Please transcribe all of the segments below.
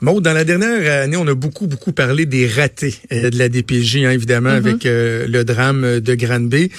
Maud, dans la dernière année, on a beaucoup, beaucoup parlé des ratés euh, de la DPJ, hein, évidemment, Mm-hmm. avec euh, le drame de Granby.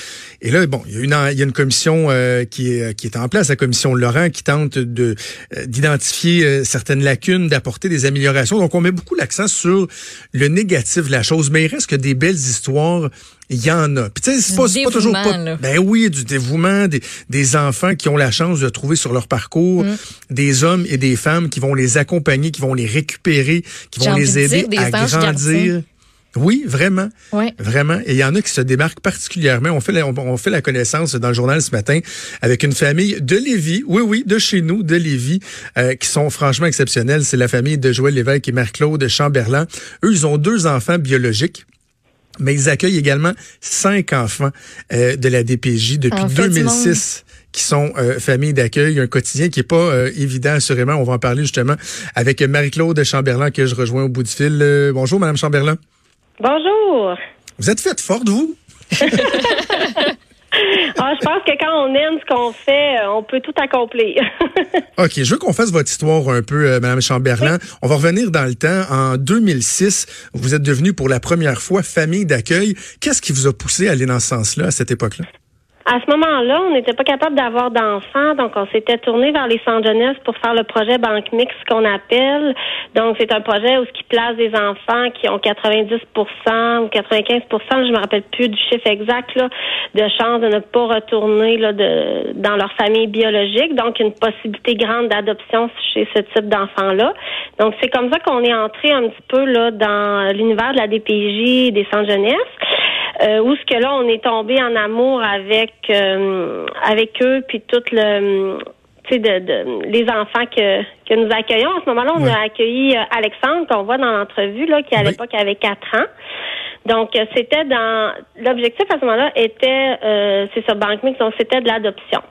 Et là, bon, il y a une, il y a une commission euh, qui, est, qui est en place, la commission Laurent, qui tente de euh, d'identifier euh, certaines lacunes, d'apporter des améliorations. Donc, on met beaucoup l'accent sur le négatif de la chose, mais il reste que des belles histoires. Il y en a. Puis tu sais, c'est pas, pas toujours pas. Ben oui, du dévouement, des, des enfants qui ont la chance de trouver sur leur parcours Mm. des hommes et des femmes qui vont les accompagner, qui vont les récupérer, qui vont les de aider dire à grandir. Oui, vraiment. Ouais. Vraiment. Et il y en a qui se démarquent particulièrement. On fait, la, on, on fait la connaissance dans le journal ce matin avec une famille de Lévis. Oui, oui, de chez nous, de Lévis, euh, qui sont franchement exceptionnels. C'est la famille de Joël Lévesque et Marc-Claude Chamberlain. Eux, ils ont deux enfants biologiques. Mais ils accueillent également cinq enfants euh, de la DPJ depuis En fait du 2006 qui sont euh, famille d'accueil, un quotidien qui est pas euh, évident assurément. On va en parler justement avec Marie-Claude Chamberlain que je rejoins au bout du fil. Euh, bonjour Madame Chamberlain. Bonjour. Vous êtes faite forte vous? Ah, je pense que quand on aime ce qu'on fait, euh, on peut tout accomplir. OK, je veux qu'on fasse votre histoire un peu, euh, Madame Chamberlain. On va revenir dans le temps. En 2006, vous êtes devenue pour la première fois famille d'accueil. Qu'est-ce qui vous a poussé à aller dans ce sens-là, à cette époque-là? À ce moment-là, on n'était pas capable d'avoir d'enfants, donc on s'était tourné vers les centres jeunesse pour faire le projet Banque Mix qu'on appelle. Donc c'est un projet où ce qui place des enfants qui ont 90% ou 95% je me rappelle plus du chiffre exact là, de chance de ne pas retourner là, de, dans leur famille biologique. Donc une possibilité grande d'adoption chez ce type d'enfants-là. Donc c'est comme ça qu'on est entré un petit peu là dans l'univers de la DPJ des centres jeunesse. Euh, où ce que là on est tombé en amour avec euh, avec eux puis tout le tu sais de, de les enfants que que nous accueillons. À ce moment-là on Ouais. a accueilli euh, Alexandre qu'on voit dans l'entrevue là qui à Oui. l'époque avait quatre ans. Donc euh, c'était dans l'objectif à ce moment-là était euh, c'est ça Banque Mix donc c'était de l'adoption.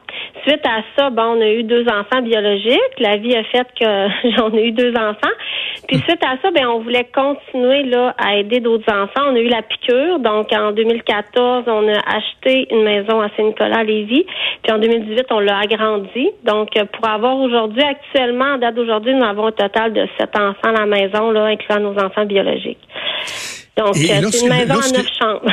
Suite à ça bon on a eu deux enfants biologiques. La vie a fait que j'en ai eu deux enfants puis suite à ça ben on voulait continuer là à aider d'autres enfants. On a eu la piqûre. Donc en 2014 on a acheté une maison à Saint-Nicolas à Lévis. Puis en 2018 on l'a agrandi donc euh, pour avoir aujourd'hui actuellement en date d'aujourd'hui nous avons un total de sept enfants à la maison là incluant nos enfants biologiques donc Et c'est lorsque- une maison lorsque- à neuf chambres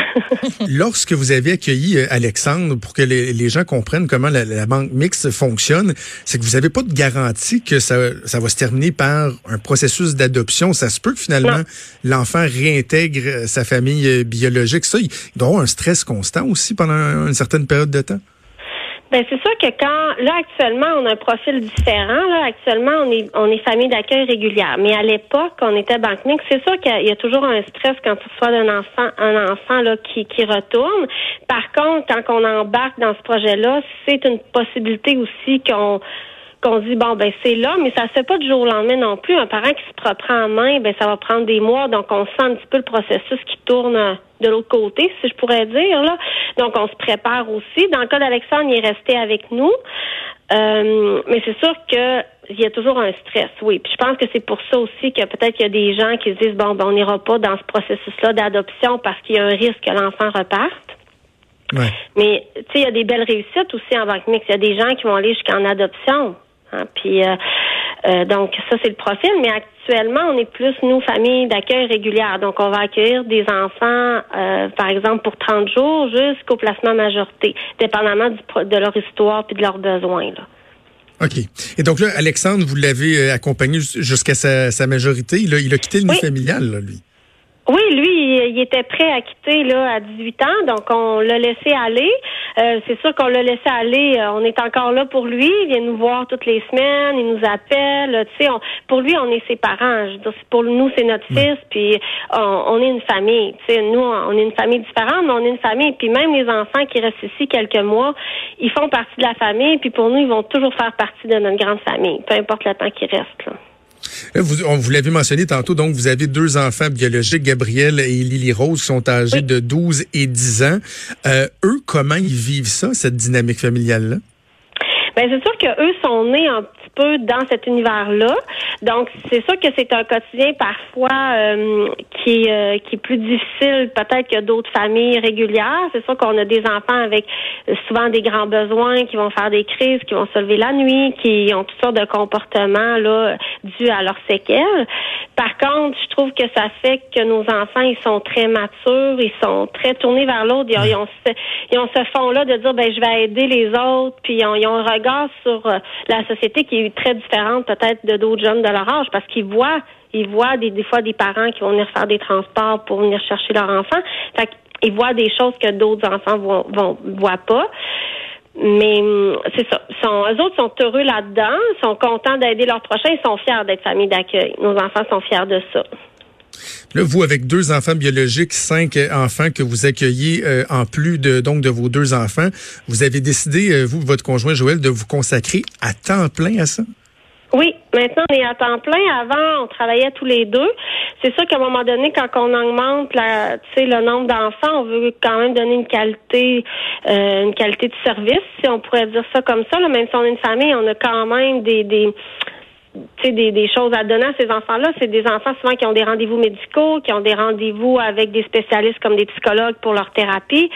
Lorsque vous avez accueilli euh, Alexandre, pour que les, les gens comprennent comment la, la banque mixte fonctionne, c'est que vous n'avez pas de garantie que ça, ça va se terminer par un processus d'adoption. Ça se peut que finalement l'enfant réintègre euh, sa famille euh, biologique. Ça, il, doit avoir un stress constant aussi pendant une certaine période de temps. Ben c'est sûr que quand là actuellement on a un profil différent là. Actuellement on est on est famille d'accueil régulière. Mais à l'époque on était banque mixte. C'est sûr qu'il y a toujours un stress quand tu reçois un enfant un enfant là qui qui retourne. Par contre quand on embarque dans ce projet là c'est une possibilité aussi qu'on qu'on dit bon ben c'est là, mais ça se fait pas du jour au lendemain non plus. Un parent qui se reprend en main, ben ça va prendre des mois, donc on sent un petit peu le processus qui tourne euh, de l'autre côté, si je pourrais dire là. Donc on se prépare aussi. Dans le cas d'Alexandre, il est resté avec nous, Euh, mais c'est sûr que il y a toujours un stress, oui. Puis je pense que c'est pour ça aussi que peut-être qu'il y a des gens qui se disent bon ben on n'ira pas dans ce processus-là d'adoption parce qu'il y a un risque que l'enfant reparte. Ouais. Mais tu sais, il y a des belles réussites aussi en banque mixte. Il y a des gens qui vont aller jusqu'en adoption. hein. Puis euh, euh, donc ça c'est le profil. Mais actuellement, on est plus nous famille d'accueil régulière. Donc on va accueillir des enfants, euh, par exemple pour 30 jours jusqu'au placement majorité, dépendamment du de leur histoire puis de leurs besoins. Là. OK. Et donc là, Alexandre, vous l'avez euh, accompagné jus- jusqu'à sa, sa majorité. Il a, il a quitté le nid Oui. familial, là, lui. Oui, lui, il, était prêt à quitter là à 18 ans, donc on l'a laissé aller. Euh, c'est sûr qu'on l'a laissé aller. euh, on est encore là pour lui. Il vient nous voir toutes les semaines. Il nous appelle. Tu sais, pour lui, on est ses parents. Je veux dire, pour nous, c'est notre fils. Puis on, on est une famille. Tu sais, nous, on est une famille différente, mais on est une famille. Puis même les enfants qui restent ici quelques mois, ils font partie de la famille. Puis pour nous, ils vont toujours faire partie de notre grande famille, peu importe le temps qu'ils restent. Là. Vous, on vous l'avez mentionné tantôt, donc vous avez deux enfants biologiques, Gabriel et Lily Rose, qui sont âgés de 12 et 10 ans. Euh, eux, comment ils vivent ça, cette dynamique familiale-là? Ben c'est sûr qu'eux sont nés petit dans cet univers-là. Donc, c'est sûr que c'est un quotidien parfois euh, qui, euh, qui est plus difficile peut-être que d'autres familles régulières. C'est sûr qu'on a des enfants avec souvent des grands besoins, qui vont faire des crises, qui vont se lever la nuit, qui ont toutes sortes de comportements là dus à leurs séquelles. Par contre, je trouve que ça fait que nos enfants, ils sont très matures, ils sont très tournés vers l'autre. Ils, ont ce, ils ont ce fond-là de dire, ben je vais aider les autres, puis ils ont, ils ont un regard sur euh, la société qui est très différente peut-être de d'autres jeunes de leur âge, parce qu'ils voient, ils voient des, des fois des parents qui vont venir faire des transports pour venir chercher leur enfant. Fait qu'ils voient des choses que d'autres enfants vont, vont voient pas. Mais c'est ça. Sont, eux autres sont heureux là-dedans, sont contents d'aider leurs prochains, ils sont fiers d'être famille d'accueil. Nos enfants sont fiers de ça. Là, vous, avec deux enfants biologiques, cinq enfants que vous accueillez euh, en plus de donc de vos deux enfants, vous avez décidé, euh, vous, votre conjoint Joël, de vous consacrer à temps plein à ça? Oui, maintenant on est à temps plein. Avant, on travaillait tous les deux. C'est sûr qu'à un moment donné, quand on augmente la, le nombre d'enfants, on veut quand même donner une qualité, euh, une qualité de service, si on pourrait dire ça comme ça. Là. Même si on est une famille, on a quand même des, des des, des choses à donner à ces enfants-là. C'est des enfants souvent qui ont des rendez-vous médicaux, qui ont des rendez-vous avec des spécialistes comme des psychologues pour leur thérapie.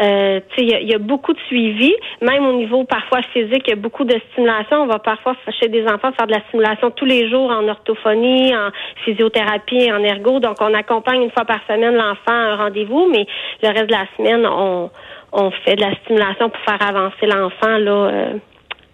Euh, il y, a beaucoup de suivi, même au niveau parfois physique, il y a beaucoup de stimulation. On va parfois chez des enfants faire de la stimulation tous les jours en orthophonie, en physiothérapie, en ergo. Donc on accompagne une fois par semaine l'enfant à un rendez-vous, mais le reste de la semaine, on, on fait de la stimulation pour faire avancer l'enfant là. Euh,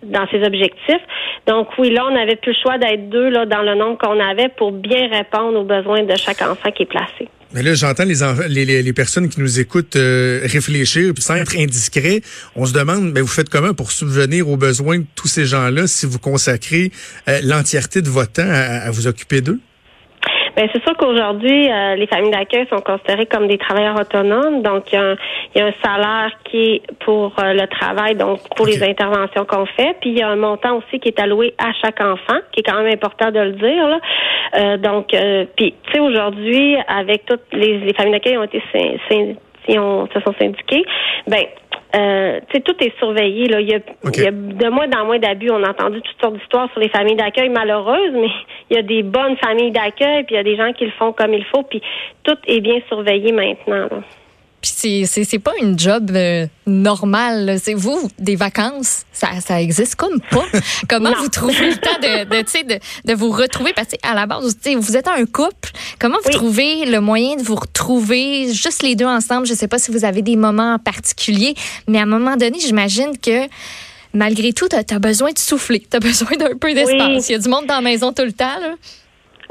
dans ses objectifs. Donc oui, là, on n'avait plus le choix d'être deux là, dans le nombre qu'on avait pour bien répondre aux besoins de chaque enfant qui est placé. Mais là, j'entends les, les, les, personnes qui nous écoutent euh, réfléchir, sans être indiscret. On se demande, mais vous faites comment pour subvenir aux besoins de tous ces gens-là si vous consacrez euh, l'entièreté de votre temps à vous occuper d'eux? Ben c'est sûr qu'aujourd'hui, euh, les familles d'accueil sont considérées comme des travailleurs autonomes. Donc, il y, a un, salaire qui est pour euh, le travail, donc pour les interventions qu'on fait. Puis, il y a un montant aussi qui est alloué à chaque enfant, qui est quand même important de le dire. Là. Euh, donc, puis, tu sais, aujourd'hui, avec toutes les, les familles d'accueil ont été ont, se sont syndiquées, ben euh, tout est surveillé. Là. Il, y a, de moins en moins d'abus. On a entendu toutes sortes d'histoires sur les familles d'accueil malheureuses, mais il y a des bonnes familles d'accueil, puis il y a des gens qui le font comme il faut, puis tout est bien surveillé maintenant. Là. Puis c'est c'est pas une job euh, normale. C'est vous des vacances, ça ça existe comme pas. Comment vous trouvez le temps de de, de, de vous retrouver? Parce que à la base vous êtes un couple. Comment vous trouvez le moyen de vous retrouver juste les deux ensemble? Je sais pas si vous avez des moments particuliers, mais à un moment donné, j'imagine que malgré tout, tu as, besoin de souffler, tu as besoin d'un peu d'espace. Il y a du monde dans la maison tout le temps là.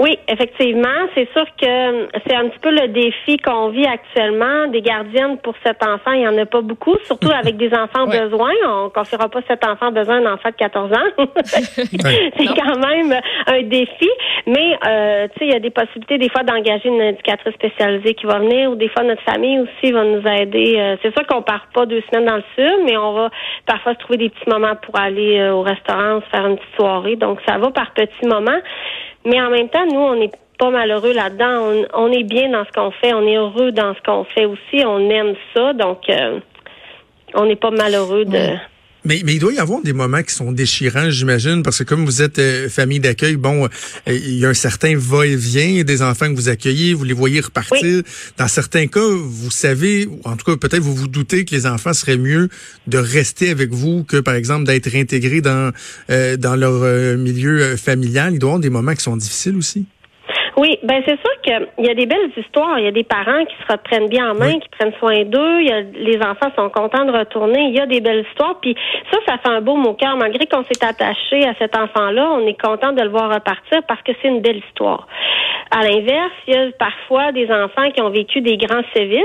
Oui, effectivement. C'est sûr que c'est un petit peu le défi qu'on vit actuellement. Des gardiennes pour cet enfant, il n'y en a pas beaucoup, surtout avec des enfants besoin. On ne confiera pas cet enfant besoin d'un enfant de 14 ans. c'est quand même un défi. Mais, euh, tu sais, il y a des possibilités des fois d'engager une éducatrice spécialisée qui va venir ou des fois notre famille aussi va nous aider. Euh, c'est sûr qu'on part pas deux semaines dans le sud, mais on va parfois se trouver des petits moments pour aller euh, au restaurant, se faire une petite soirée. Donc, ça va par petits moments. Mais en même temps, nous, on n'est pas malheureux là-dedans. On, est bien dans ce qu'on fait. On est heureux dans ce qu'on fait aussi. On aime ça. Donc, euh, on n'est pas malheureux de. Mais, mais il doit y avoir des moments qui sont déchirants, j'imagine, parce que comme vous êtes euh, famille d'accueil, bon, euh, il y a un certain va-et-vient des enfants que vous accueillez, vous les voyez repartir. Dans certains cas, vous savez, ou en tout cas peut-être vous vous doutez que les enfants seraient mieux de rester avec vous que, par exemple, d'être réintégrés dans, euh, dans leur milieu familial. Il doit y avoir des moments qui sont difficiles aussi. Oui, ben c'est sûr qu'il y a des belles histoires. Il y a des parents qui se reprennent bien en main, qui prennent soin d'eux. Il y a, les enfants sont contents de retourner. Il y a des belles histoires. Puis ça, ça fait un beau mot cœur. Malgré qu'on s'est attaché à cet enfant-là, on est content de le voir repartir parce que c'est une belle histoire. À l'inverse, il y a parfois des enfants qui ont vécu des grands sévices.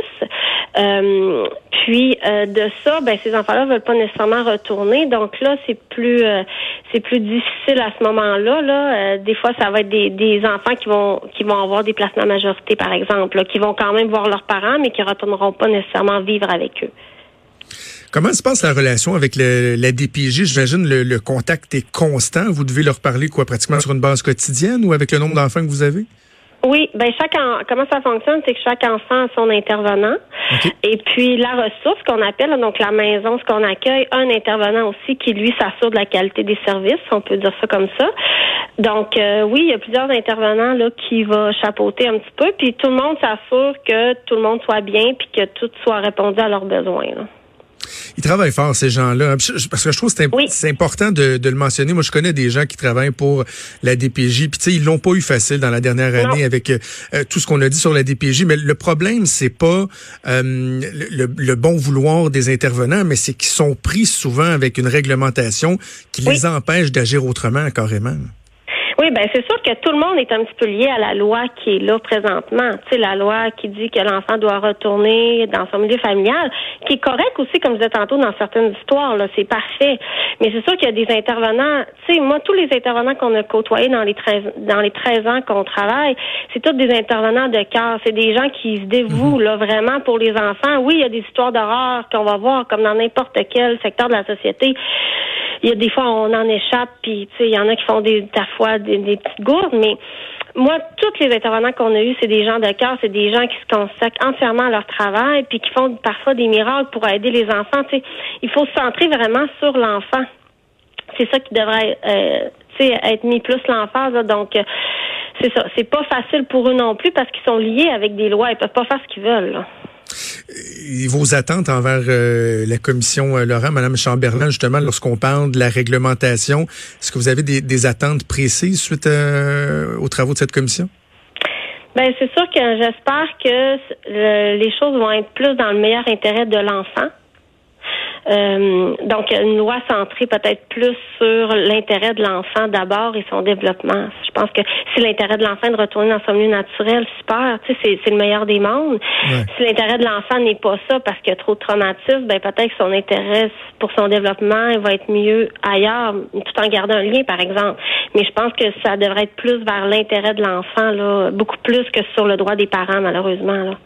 Euh, puis euh, de ça, ben ces enfants-là veulent pas nécessairement retourner. Donc là, c'est plus euh, c'est plus difficile à ce moment-là. Là, des fois, ça va être des, enfants qui vont qui vont avoir des placements majorité, par exemple, qui vont quand même voir leurs parents, mais qui retourneront pas nécessairement vivre avec eux. Comment se passe la relation avec le, la DPJ? J'imagine le, le contact est constant. Vous devez leur parler quoi, pratiquement sur une base quotidienne ou avec le nombre d'enfants que vous avez? Oui, ben chaque comment ça fonctionne, c'est que chaque enfant a son intervenant. Et puis la ressource qu'on appelle, donc la maison, ce qu'on accueille, un intervenant aussi qui lui s'assure de la qualité des services, on peut dire ça comme ça. Donc euh, oui, il y a plusieurs intervenants là qui va chapeauter un petit peu, puis tout le monde s'assure que tout le monde soit bien, puis que tout soit répondu à leurs besoins. Là. Ils travaillent fort, ces gens-là. Parce que je trouve que c'est important de, le mentionner. Moi, je connais des gens qui travaillent pour la DPJ. Puis, tu sais, ils l'ont pas eu facile dans la dernière année avec euh, tout ce qu'on a dit sur la DPJ. Mais le problème, c'est pas euh, le, bon vouloir des intervenants, mais c'est qu'ils sont pris souvent avec une réglementation qui les empêche d'agir autrement, carrément. Oui, ben c'est sûr que tout le monde est un petit peu lié à la loi qui est là présentement. Tu sais, la loi qui dit que l'enfant doit retourner dans son milieu familial, qui est correct aussi, comme je disais tantôt, dans certaines histoires, là, c'est parfait. Mais c'est sûr qu'il y a des intervenants, tu sais, moi, tous les intervenants qu'on a côtoyés dans les 13, dans les 13 ans qu'on travaille, c'est tous des intervenants de cœur. C'est des gens qui se dévouent, là, vraiment pour les enfants. Oui, il y a des histoires d'horreur qu'on va voir, comme dans n'importe quel secteur de la société il y a des fois on en échappe, puis tu sais, il y en a qui font des fois des, petites gourdes, mais moi, tous les intervenants qu'on a eus, c'est des gens de cœur, c'est des gens qui se consacrent entièrement à leur travail, puis qui font parfois des miracles pour aider les enfants. Il faut se centrer vraiment sur l'enfant. C'est ça qui devrait euh, être mis plus l'emphase. Donc, euh, c'est ça. C'est pas facile pour eux non plus parce qu'ils sont liés avec des lois. Ils peuvent pas faire ce qu'ils veulent. Là vos attentes envers euh, la commission euh, Laurent, Madame Chamberlain, justement, lorsqu'on parle de la réglementation, est-ce que vous avez des, attentes précises suite euh, aux travaux de cette commission? Ben c'est sûr que j'espère que les choses vont être plus dans le meilleur intérêt de l'enfant. Euh, donc, une loi centrée peut-être plus sur l'intérêt de l'enfant d'abord et son développement. Je pense que si l'intérêt de l'enfant de retourner dans son milieu naturel, super, tu sais, c'est le meilleur des mondes. Si l'intérêt de l'enfant n'est pas ça parce qu'il y a trop de traumatisme, ben peut-être que son intérêt pour son développement il va être mieux ailleurs, tout en gardant un lien, par exemple. Mais je pense que ça devrait être plus vers l'intérêt de l'enfant, là, beaucoup plus que sur le droit des parents, malheureusement. Là.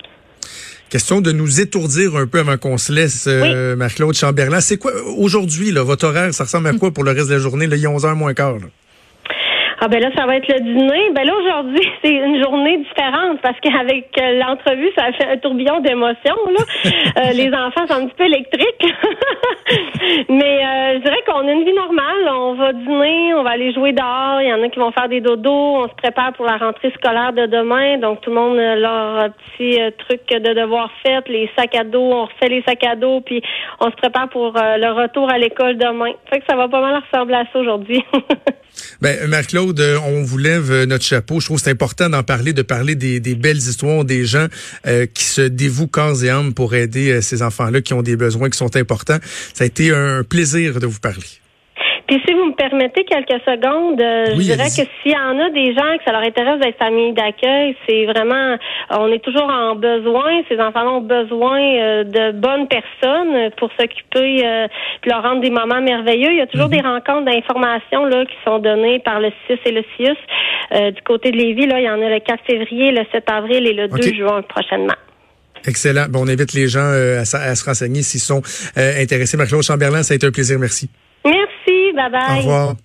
Question de nous étourdir un peu avant qu'on se laisse, euh, Marc-Claude Chamberlain. C'est quoi aujourd'hui, là, votre horaire, ça ressemble à quoi pour le reste de la journée? Là, il est 11h moins quart. Là. Ah ben là, ça va être le dîner. Ben là, aujourd'hui, c'est une journée différente parce qu'avec euh, l'entrevue, ça a fait un tourbillon d'émotions. Là. Euh, les enfants sont un petit peu électriques. Mais euh, je dirais qu'on a une vie normale. On va dîner, on va aller jouer dehors. Il y en a qui vont faire des dodos. On se prépare pour la rentrée scolaire de demain. Donc, tout le monde a leur petit truc de devoir fait, les sacs à dos. On refait les sacs à dos, puis on se prépare pour le retour à l'école demain. Fait que ça va pas mal ressembler à ça aujourd'hui. Ben, Marc-Claude, euh, on vous lève euh, notre chapeau. Je trouve que c'est important d'en parler, de parler des, belles histoires, des gens euh, qui se dévouent corps et âme pour aider ces enfants-là qui ont des besoins qui sont importants. Ça a été un plaisir de vous parler. Puis si vous me permettez quelques secondes, euh, je dirais que s'il y en a des gens que ça leur intéresse d'être famille d'accueil, c'est vraiment, on est toujours en besoin. Ces enfants ont besoin euh, de bonnes personnes pour s'occuper, euh, leur rendre des moments merveilleux. Il y a toujours mhm. des rencontres d'information là qui sont données par le CIS et le CIUS. du côté de Lévis, là, il y en a le 4 février, le 7 avril et le 2 juin prochainement. Excellent. Bon, on invite les gens à, se renseigner s'ils sont intéressés. Marc-Claude Chamberlain, ça a été un plaisir. Merci. Bye bye. Au revoir.